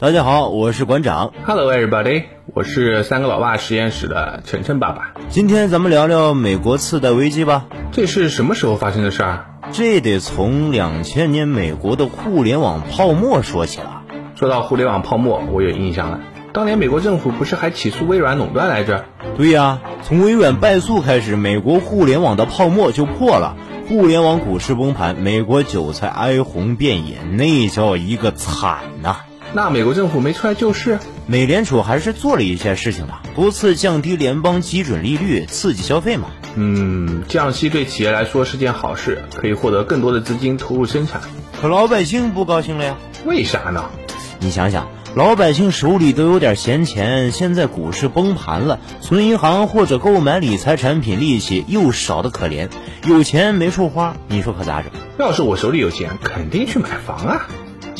大家好，我是馆长。Hello everybody，我是三个老爸实验室的晨晨爸爸。今天咱们聊聊美国次贷危机吧。这是什么时候发生的事儿？这得从两千年美国的互联网泡沫说起了。说到互联网泡沫，我有印象了。当年美国政府不是还起诉微软垄断来着？对呀，从微软败诉开始，美国互联网的泡沫就破了，互联网股市崩盘，美国韭菜哀鸿遍野，那叫一个惨呐、那美国政府没出来救市？美联储还是做了一些事情的，多次降低联邦基准利率，刺激消费嘛。嗯，降息对企业来说是件好事，可以获得更多的资金投入生产。可老百姓不高兴了呀。为啥呢？你想想，老百姓手里都有点闲钱，现在股市崩盘了，存银行或者购买理财产品利息又少得可怜，有钱没处花，你说可咋整？要是我手里有钱，肯定去买房啊。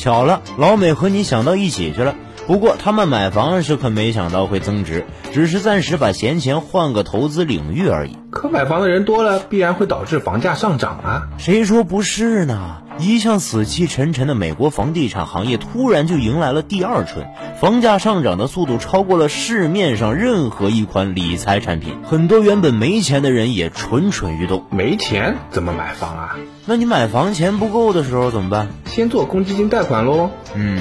巧了，老美和你想到一起去了。不过他们买房时可没想到会增值，只是暂时把闲钱换个投资领域而已。可买房的人多了，必然会导致房价上涨啊。谁说不是呢？一向死气沉沉的美国房地产行业突然就迎来了第二春，房价上涨的速度超过了市面上任何一款理财产品，很多原本没钱的人也蠢蠢欲动。没钱怎么买房啊？那你买房钱不够的时候怎么办？先做公积金贷款喽。嗯，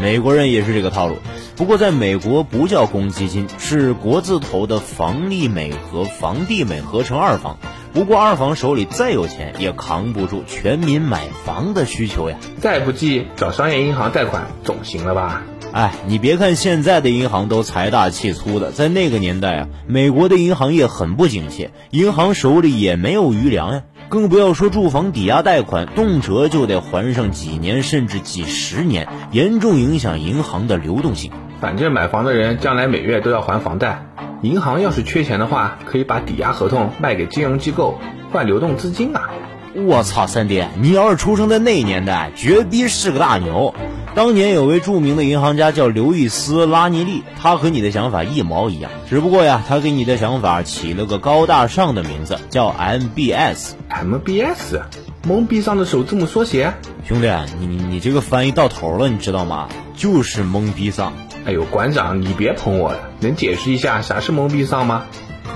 美国人也是这个套路，不过在美国不叫公积金，是国字头的房利美和房地美合成二房。不过二房手里再有钱，也扛不住全民买房的需求呀。再不济找商业银行贷款总行了吧？哎，你别看现在的银行都财大气粗的，在那个年代啊，美国的银行业很不景气，银行手里也没有余粮呀。更不要说住房抵押贷款，动辄就得还上几年甚至几十年，严重影响银行的流动性。反正买房的人将来每月都要还房贷，银行要是缺钱的话，可以把抵押合同卖给金融机构换流动资金啊。我操，三爹，你要是出生在那年代，绝逼是个大牛。当年有位著名的银行家叫刘易斯·拉尼利，他和你的想法一毛一样，只不过呀，他给你的想法起了个高大上的名字，叫 MBS。MBS，懵逼上的首字母缩写。兄弟，你你你这个翻译到头了，你知道吗？就是懵逼丧。哎呦，馆长，你别捧我了，能解释一下啥是懵逼丧吗？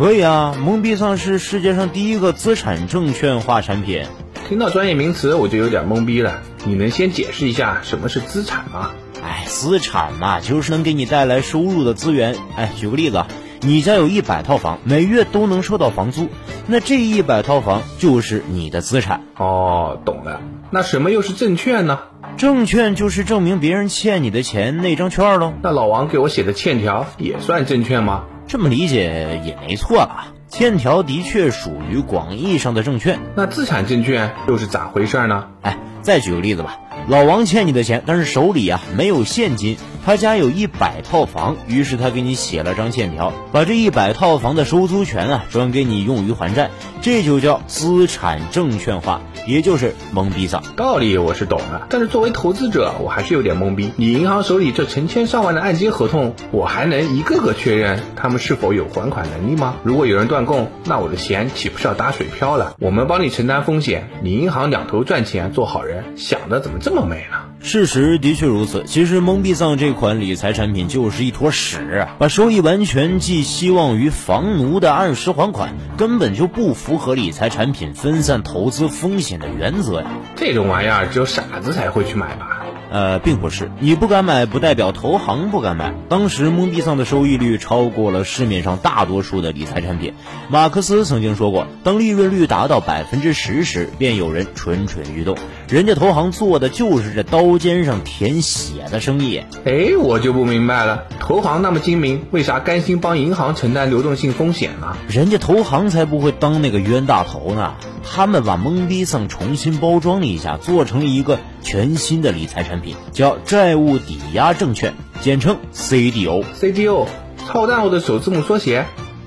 可以啊，蒙币丧是世界上第一个资产证券化产品。听到专业名词我就有点懵逼了，你能先解释一下什么是资产吗？哎，资产嘛，就是能给你带来收入的资源。哎，举个例子啊，你家有一百套房，每月都能收到房租，那这一百套房就是你的资产。哦，懂了。那什么又是证券呢？证券就是证明别人欠你的钱那张券喽。那老王给我写的欠条也算证券吗？这么理解也没错吧。欠条的确属于广义上的证券。那资产证券又是咋回事呢？哎，再举个例子吧，老王欠你的钱，但是手里啊没有现金，他家有一百套房，于是他给你写了张欠条，把这一百套房的收租权啊转给你用于还债，这就叫资产证券化，也就是懵逼丧。道理我是懂了，但是作为投资者，我还是有点懵逼。你银行手里这成千上万的按揭合同，我还能一个个确认他们是否有还款能力吗？如果有人断供，那我的钱岂不是要打水漂了？我们帮你承担风险，你银行两头赚钱，做好人，想的怎么这么美呢？事实的确如此。其实蒙币藏这款理财产品就是一坨屎啊，把收益完全寄希望于房奴的按时还款，根本就不符合理财产品分散投资风险的原则呀。这种玩意儿只有傻子才会去买吧？呃，并不是，你不敢买，不代表投行不敢买。当时蒙币藏的收益率超过了市面上大多数的理财产品。马克思曾经说过，当利润率达到百分之十时，便有人蠢蠢欲动。人家投行做的就是这刀尖上舔血的生意。哎，我就不明白了，投行那么精明，为啥甘心帮银行承担流动性风险呢？人家投行才不会当那个冤大头呢，他们把蒙币丧重新包装了一下，做成了一个全新的理财产品，叫债务抵押证券，简称 CDO。CDO，操蛋我的首字母缩写。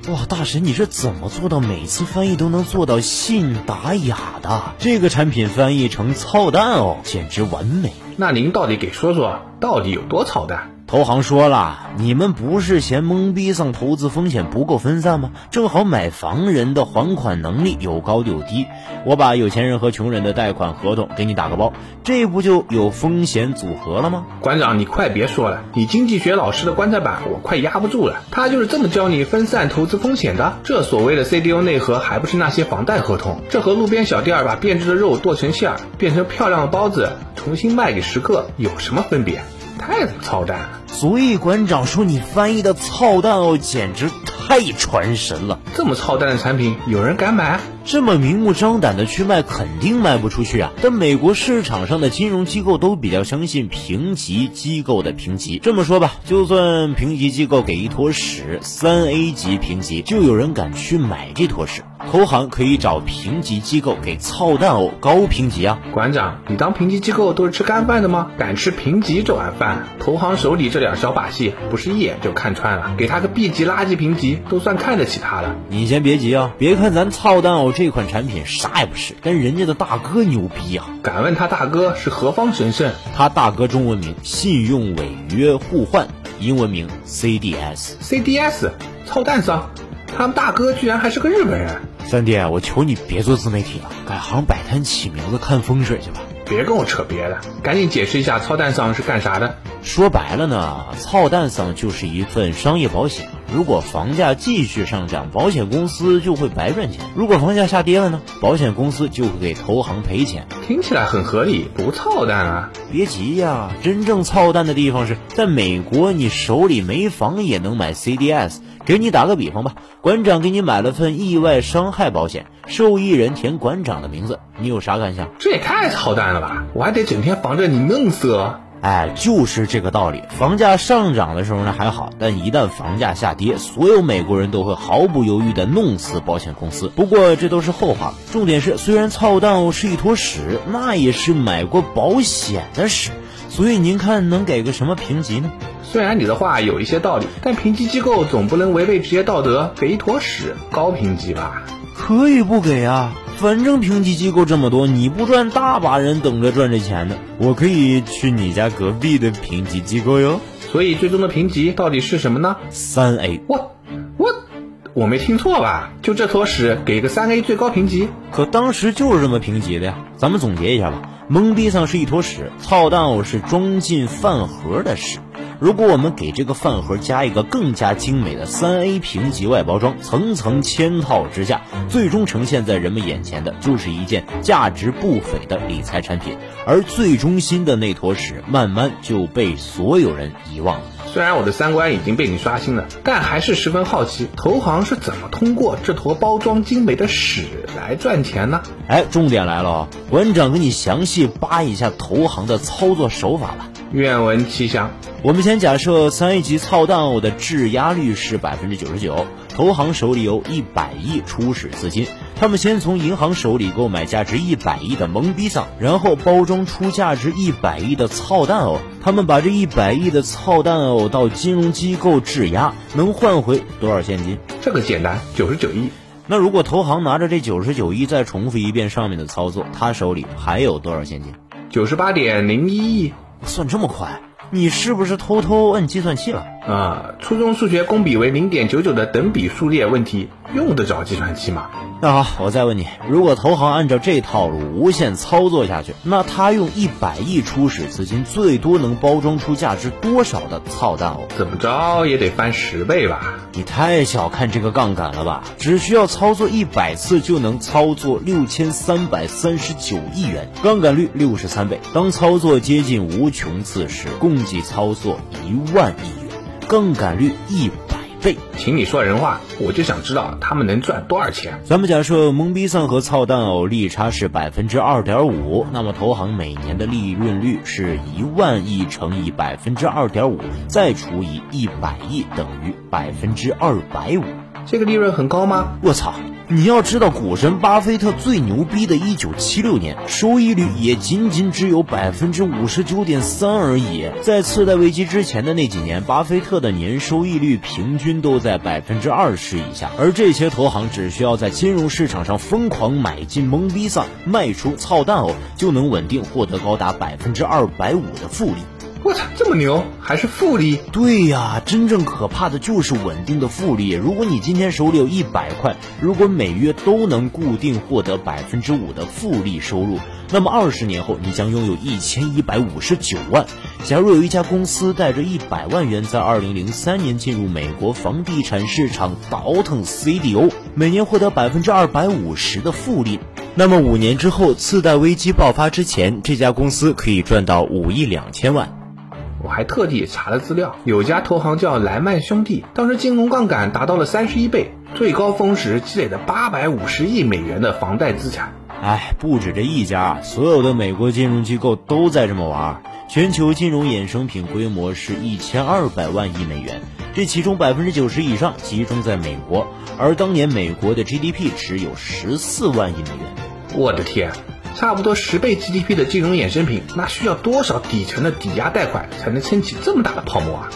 哇，大神，你是怎么做到每次翻译都能做到信达雅的？这个产品翻译成操蛋哦，简直完美。那您到底给说说，到底有多操蛋？投行说了，你们不是嫌懵逼上投资风险不够分散吗？正好买房人的还款能力有高有低，我把有钱人和穷人的贷款合同给你打个包，这不就有风险组合了吗？馆长，你快别说了，你经济学老师的棺材板我快压不住了。他就是这么教你分散投资风险的。这所谓的 CDO 内核还不是那些房贷合同？这和路边小店把变质的肉剁成馅儿，变成漂亮的包子，重新卖给食客有什么分别？太操蛋了！所以馆长说你翻译的操蛋哦，简直太传神了。这么操蛋的产品，有人敢买？这么明目张胆的去卖，肯定卖不出去啊！但美国市场上的金融机构都比较相信评级机构的评级。这么说吧，就算评级机构给一坨屎，三 A 级评级，就有人敢去买这坨屎。投行可以找评级机构给操蛋哦高评级啊！馆长，你当评级机构都是吃干饭的吗？敢吃评级这碗饭？投行手里这点小把戏，不是一眼就看穿了？给他个 B 级垃圾评级，都算看得起他了。你先别急啊，别看咱操蛋哦这款产品啥也不是，但人家的大哥牛逼啊！敢问他大哥是何方神圣？他大哥中文名信用违约互换，英文名 CDS。CDS，操蛋桑，他们大哥居然还是个日本人。三弟，我求你别做自媒体了，改行摆摊起名字看风水去吧。别跟我扯别的，赶紧解释一下操蛋桑是干啥的。说白了呢，操蛋桑就是一份商业保险。如果房价继续上涨，保险公司就会白赚钱；如果房价下跌了呢，保险公司就会给投行赔钱。听起来很合理，不操蛋啊！别急呀，真正操蛋的地方是在美国，你手里没房也能买 CDS。给你打个比方吧，馆长给你买了份意外伤害保险，受益人填馆长的名字，你有啥感想？这也太操蛋了吧！我还得整天防着你弄死。哎，就是这个道理。房价上涨的时候呢还好，但一旦房价下跌，所有美国人都会毫不犹豫地弄死保险公司。不过这都是后话，重点是，虽然操蛋是一坨屎，那也是买过保险的屎。所以您看能给个什么评级呢？虽然你的话有一些道理，但评级机构总不能违背职业道德，给一坨屎高评级吧？可以不给啊，反正评级机构这么多，你不赚，大把人等着赚这钱呢。我可以去你家隔壁的评级机构哟。所以最终的评级到底是什么呢？三 A。我我我没听错吧？就这坨屎给个三 A 最高评级？可当时就是这么评级的呀。咱们总结一下吧，懵逼丧是一坨屎，操蛋偶是装进饭盒的屎。如果我们给这个饭盒加一个更加精美的三 A 评级外包装，层层嵌套之下，最终呈现在人们眼前的就是一件价值不菲的理财产品，而最中心的那坨屎慢慢就被所有人遗忘了。虽然我的三观已经被你刷新了，但还是十分好奇，投行是怎么通过这坨包装精美的屎来赚钱呢？哎，重点来了哦，馆长给你详细扒一下投行的操作手法吧。愿闻其详。我们先假设三 A 级操蛋偶的质押率是百分之九十九，投行手里有一百亿初始资金，他们先从银行手里购买价值一百亿的懵逼桑，然后包装出价值一百亿的操蛋偶，他们把这一百亿的操蛋偶到金融机构质押，能换回多少现金？这个简单，九十九亿。那如果投行拿着这九十九亿再重复一遍上面的操作，他手里还有多少现金？九十八点零一亿。算这么快，你是不是偷偷摁计算器了？啊，初中数学公比为零点九九的等比数列问题，用得着计算器吗？那好，我再问你，如果投行按照这套路无限操作下去，那他用一百亿初始资金，最多能包装出价值多少的操蛋哦？怎么着也得翻十倍吧？你太小看这个杠杆了吧？只需要操作一百次就能操作六千三百三十九亿元，杠杆率六十三倍。当操作接近无穷次时，共计操作一万亿元，杠杆率一百倍。请你说人话，我就想知道他们能赚多少钱。咱们假设懵逼散和操蛋偶利差是百分之二点五，那么投行每年的利润率是一万亿乘以百分之二点五，再除以一百亿，等于百分之二百五。这个利润很高吗？我操！你要知道，股神巴菲特最牛逼的1976年，收益率也仅仅只有百分之五十九点三而已。在次贷危机之前的那几年，巴菲特的年收益率平均都在百分之二十以下，而这些投行只需要在金融市场上疯狂买进懵逼桑，卖出操蛋偶，就能稳定获得高达百分之二百五的复利。我操，这么牛，还是复利？对呀，真正可怕的就是稳定的复利。如果你今天手里有一百块，如果每月都能固定获得百分之五的复利收入，那么二十年后你将拥有一千一百五十九万。假如有一家公司带着一百万元在二零零三年进入美国房地产市场倒腾 CDO，每年获得百分之二百五十的复利。那么五年之后，次贷危机爆发之前，这家公司可以赚到五亿两千万。我还特地查了资料，有家投行叫莱曼兄弟，当时金融杠杆达到了三十一倍，最高峰时积累了八百五十亿美元的房贷资产。哎，不止这一家，所有的美国金融机构都在这么玩。全球金融衍生品规模是一千二百万亿美元，这其中百分之九十以上集中在美国，而当年美国的 GDP 只有十四万亿美元。我的天，差不多十倍 GDP 的金融衍生品，那需要多少底层的抵押贷款才能撑起这么大的泡沫啊？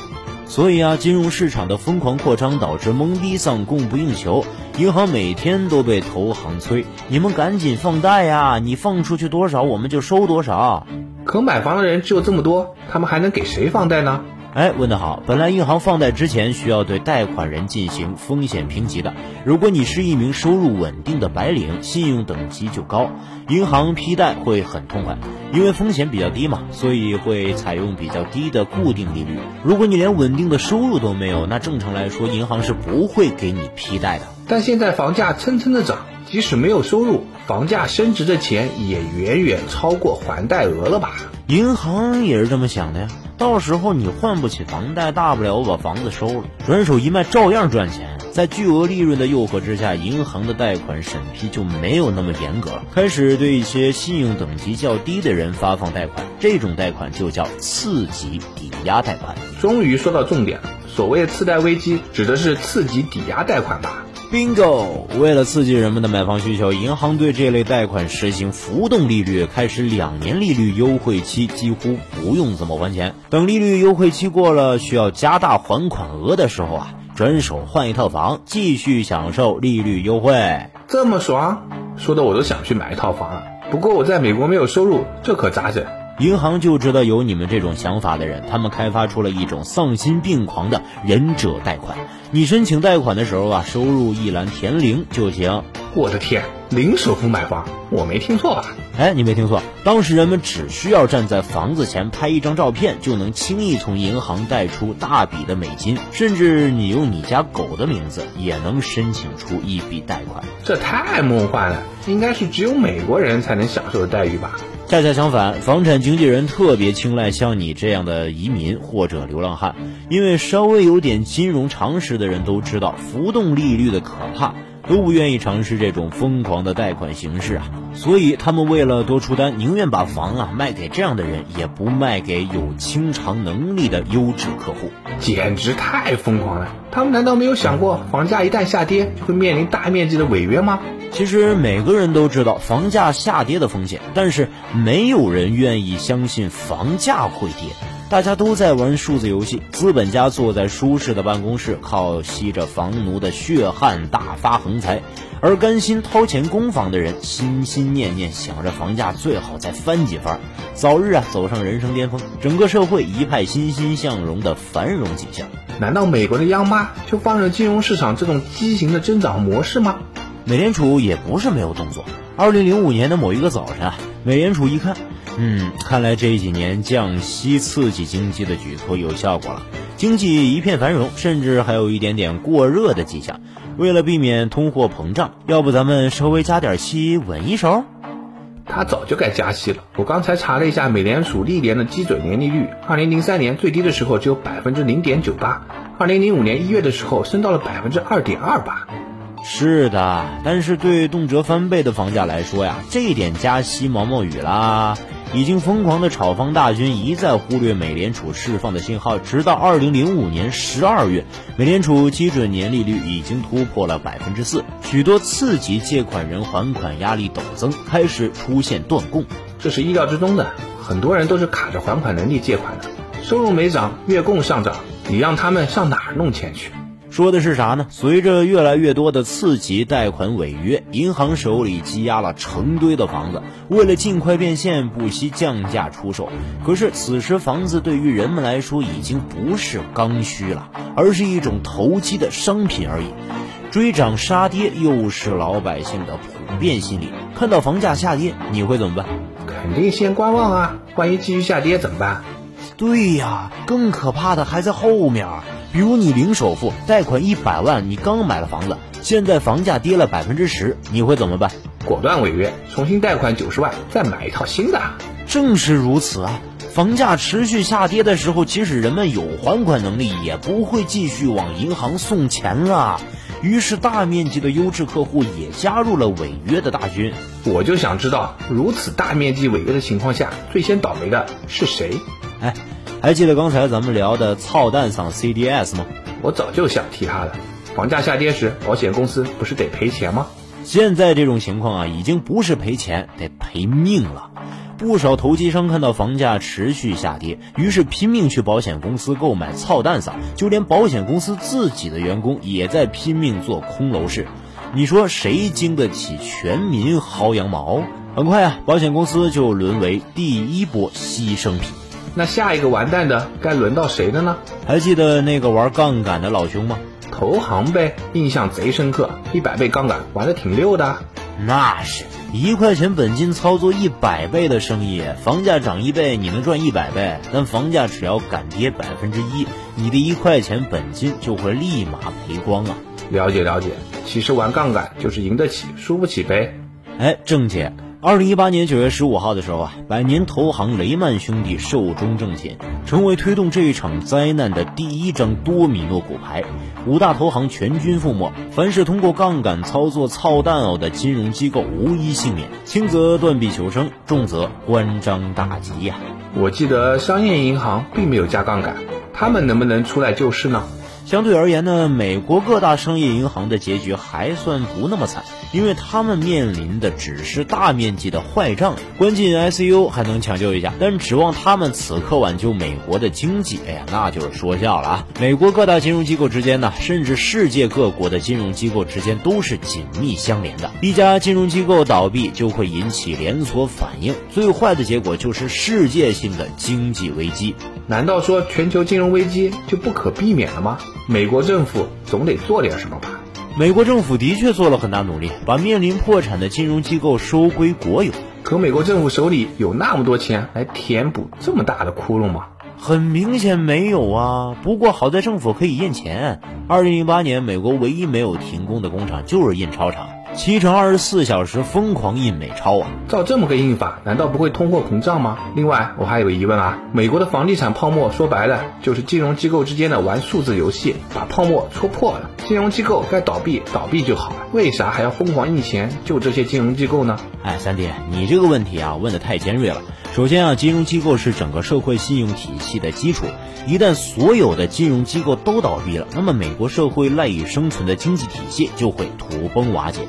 所以啊，金融市场的疯狂扩张导致懵逼丧供不应求，银行每天都被投行催，你们赶紧放贷呀！你放出去多少，我们就收多少。可买房的人只有这么多，他们还能给谁放贷呢？哎，问得好！本来银行放贷之前需要对贷款人进行风险评级的。如果你是一名收入稳定的白领，信用等级就高，银行批贷会很痛快，因为风险比较低嘛，所以会采用比较低的固定利率。如果你连稳定的收入都没有，那正常来说，银行是不会给你批贷的。但现在房价蹭蹭的涨，即使没有收入，房价升值的钱也远远超过还贷额了吧？银行也是这么想的呀。到时候你还不起房贷，大不了我把房子收了，转手一卖照样赚钱。在巨额利润的诱惑之下，银行的贷款审批就没有那么严格了，开始对一些信用等级较低的人发放贷款。这种贷款就叫次级抵押贷款。终于说到重点了，所谓次贷危机指的是次级抵押贷款吧？Bingo！为了刺激人们的买房需求，银行对这类贷款实行浮动利率，开始两年利率优惠期，几乎不用怎么还钱。等利率优惠期过了，需要加大还款额的时候啊，转手换一套房，继续享受利率优惠。这么爽，说的我都想去买一套房了。不过我在美国没有收入，这可咋整？银行就知道有你们这种想法的人，他们开发出了一种丧心病狂的忍者贷款。你申请贷款的时候啊，收入一栏填零就行。我的天，零首付买房，我没听错吧？哎，你没听错，当时人们只需要站在房子前拍一张照片，就能轻易从银行贷出大笔的美金，甚至你用你家狗的名字也能申请出一笔贷款。这太梦幻了，应该是只有美国人才能享受的待遇吧？恰恰相反，房产经纪人特别青睐像你这样的移民或者流浪汉，因为稍微有点金融常识的人都知道浮动利率的可怕，都不愿意尝试这种疯狂的贷款形式啊。所以他们为了多出单，宁愿把房啊卖给这样的人，也不卖给有清偿能力的优质客户。简直太疯狂了！他们难道没有想过，房价一旦下跌，就会面临大面积的违约吗？其实每个人都知道房价下跌的风险，但是没有人愿意相信房价会跌。大家都在玩数字游戏，资本家坐在舒适的办公室，靠吸着房奴的血汗大发横财；而甘心掏钱供房的人，心心念念想着房价最好再翻几番，早日啊走上人生巅峰。整个社会一派欣欣向荣的繁荣景象。难道美国的央妈就放任金融市场这种畸形的增长模式吗？美联储也不是没有动作。二零零五年的某一个早晨啊，美联储一看，嗯，看来这几年降息刺激经济的举措有效果了，经济一片繁荣，甚至还有一点点过热的迹象。为了避免通货膨胀，要不咱们稍微加点息稳一手？他早就该加息了。我刚才查了一下美联储历年的基准年利率，二零零三年最低的时候只有百分之零点九八，二零零五年一月的时候升到了百分之二点二八。是的，但是对动辄翻倍的房价来说呀，这一点加息毛毛雨啦。已经疯狂的炒房大军一再忽略美联储释放的信号，直到二零零五年十二月，美联储基准年利率已经突破了百分之四，许多次级借款人还款压力陡增，开始出现断供。这是意料之中的，很多人都是卡着还款能力借款的，收入没涨，月供上涨，你让他们上哪儿弄钱去？说的是啥呢？随着越来越多的次级贷款违约，银行手里积压了成堆的房子，为了尽快变现，不惜降价出售。可是此时房子对于人们来说已经不是刚需了，而是一种投机的商品而已。追涨杀跌又是老百姓的普遍心理。看到房价下跌，你会怎么办？肯定先观望啊，万一继续下跌怎么办？对呀，更可怕的还在后面。比如你零首付，贷款一百万，你刚买了房子，现在房价跌了百分之十，你会怎么办？果断违约，重新贷款九十万，再买一套新的。正是如此啊！房价持续下跌的时候，即使人们有还款能力，也不会继续往银行送钱了。于是，大面积的优质客户也加入了违约的大军。我就想知道，如此大面积违约的情况下，最先倒霉的是谁？哎，还记得刚才咱们聊的操蛋嗓 CDS 吗？我早就想提他了。房价下跌时，保险公司不是得赔钱吗？现在这种情况啊，已经不是赔钱，得赔命了。不少投机商看到房价持续下跌，于是拼命去保险公司购买操蛋嗓，就连保险公司自己的员工也在拼命做空楼市。你说谁经得起全民薅羊毛？很快啊，保险公司就沦为第一波牺牲品。那下一个完蛋的该轮到谁的呢？还记得那个玩杠杆的老兄吗？投行呗，印象贼深刻，一百倍杠杆玩的挺溜的。那是。一块钱本金操作一百倍的生意，房价涨一倍你能赚一百倍，但房价只要敢跌百分之一，你的一块钱本金就会立马赔光啊！了解了解，其实玩杠杆就是赢得起，输不起呗。哎，郑姐。二零一八年九月十五号的时候啊，百年投行雷曼兄弟寿终正寝，成为推动这一场灾难的第一张多米诺骨牌。五大投行全军覆没，凡是通过杠杆操作操蛋偶的金融机构无一幸免，轻则断臂求生，重则关张大吉呀。我记得商业银行并没有加杠杆，他们能不能出来救市呢？相对而言呢，美国各大商业银行的结局还算不那么惨，因为他们面临的只是大面积的坏账，关进 ICU 还能抢救一下，但指望他们此刻挽救美国的经济，哎呀，那就是说笑了啊！美国各大金融机构之间呢，甚至世界各国的金融机构之间都是紧密相连的，一家金融机构倒闭就会引起连锁反应，最坏的结果就是世界性的经济危机。难道说全球金融危机就不可避免了吗？美国政府总得做点什么吧？美国政府的确做了很大努力，把面临破产的金融机构收归国有。可美国政府手里有那么多钱来填补这么大的窟窿吗？很明显没有啊。不过好在政府可以印钱。二零零八年，美国唯一没有停工的工厂就是印钞厂。七乘二十四小时疯狂印美钞啊！照这么个印法，难道不会通货膨胀吗？另外，我还有个疑问啊，美国的房地产泡沫说白了就是金融机构之间的玩数字游戏，把泡沫戳破了，金融机构该倒闭倒闭就好了，为啥还要疯狂印钱救这些金融机构呢？哎，三弟，你这个问题啊问的太尖锐了。首先啊，金融机构是整个社会信用体系的基础，一旦所有的金融机构都倒闭了，那么美国社会赖以生存的经济体系就会土崩瓦解。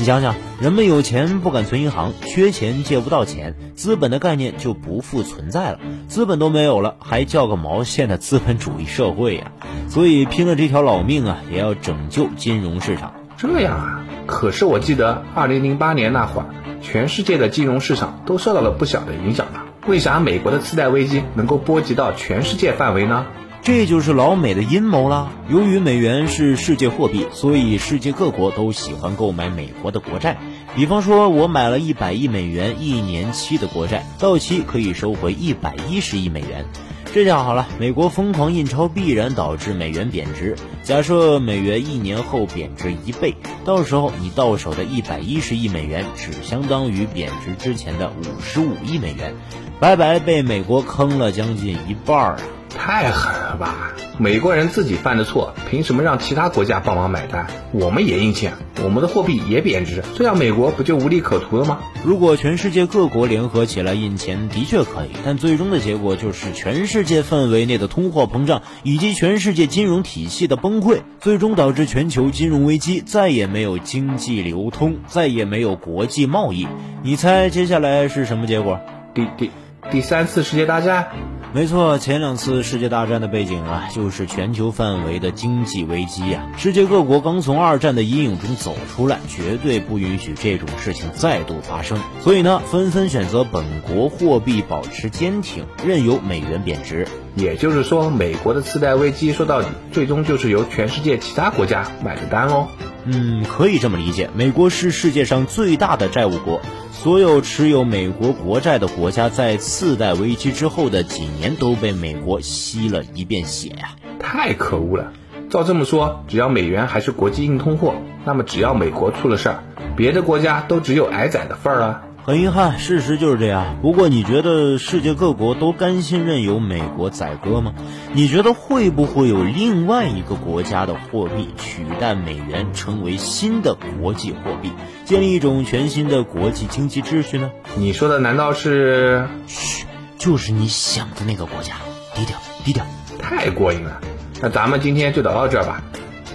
你想想，人们有钱不敢存银行，缺钱借不到钱，资本的概念就不复存在了。资本都没有了，还叫个毛线的资本主义社会呀！所以拼了这条老命啊，也要拯救金融市场。这样啊？可是我记得二零零八年那会儿，全世界的金融市场都受到了不小的影响呢。为啥美国的次贷危机能够波及到全世界范围呢？这就是老美的阴谋了。由于美元是世界货币，所以世界各国都喜欢购买美国的国债。比方说，我买了一百亿美元一年期的国债，到期可以收回一百一十亿美元。这下好了，美国疯狂印钞必然导致美元贬值。假设美元一年后贬值一倍，到时候你到手的一百一十亿美元只相当于贬值之前的五十五亿美元，白白被美国坑了将近一半啊！太狠了吧！美国人自己犯的错，凭什么让其他国家帮忙买单？我们也印钱，我们的货币也贬值，这样美国不就无利可图了吗？如果全世界各国联合起来印钱，的确可以，但最终的结果就是全世界范围内的通货膨胀，以及全世界金融体系的崩溃，最终导致全球金融危机，再也没有经济流通，再也没有国际贸易。你猜接下来是什么结果？第第。第三次世界大战？没错，前两次世界大战的背景啊，就是全球范围的经济危机呀。世界各国刚从二战的阴影中走出来，绝对不允许这种事情再度发生。所以呢，纷纷选择本国货币保持坚挺，任由美元贬值。也就是说，美国的次贷危机说到底，最终就是由全世界其他国家买的单喽。嗯，可以这么理解。美国是世界上最大的债务国。所有持有美国国债的国家，在次贷危机之后的几年都被美国吸了一遍血呀！太可恶了！照这么说，只要美元还是国际硬通货，那么只要美国出了事儿，别的国家都只有挨宰的份儿了。很遗憾，事实就是这样。不过，你觉得世界各国都甘心任由美国宰割吗？你觉得会不会有另外一个国家的货币取代美元，成为新的国际货币，建立一种全新的国际经济秩序呢？你说的难道是？嘘，就是你想的那个国家。低调，低调。太过瘾了。那咱们今天就聊到这儿吧。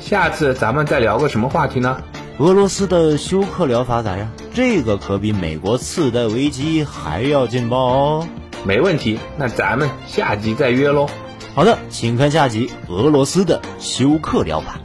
下次咱们再聊个什么话题呢？俄罗斯的休克疗法咋样？这个可比美国次贷危机还要劲爆哦！没问题，那咱们下集再约喽。好的，请看下集俄罗斯的休克疗法。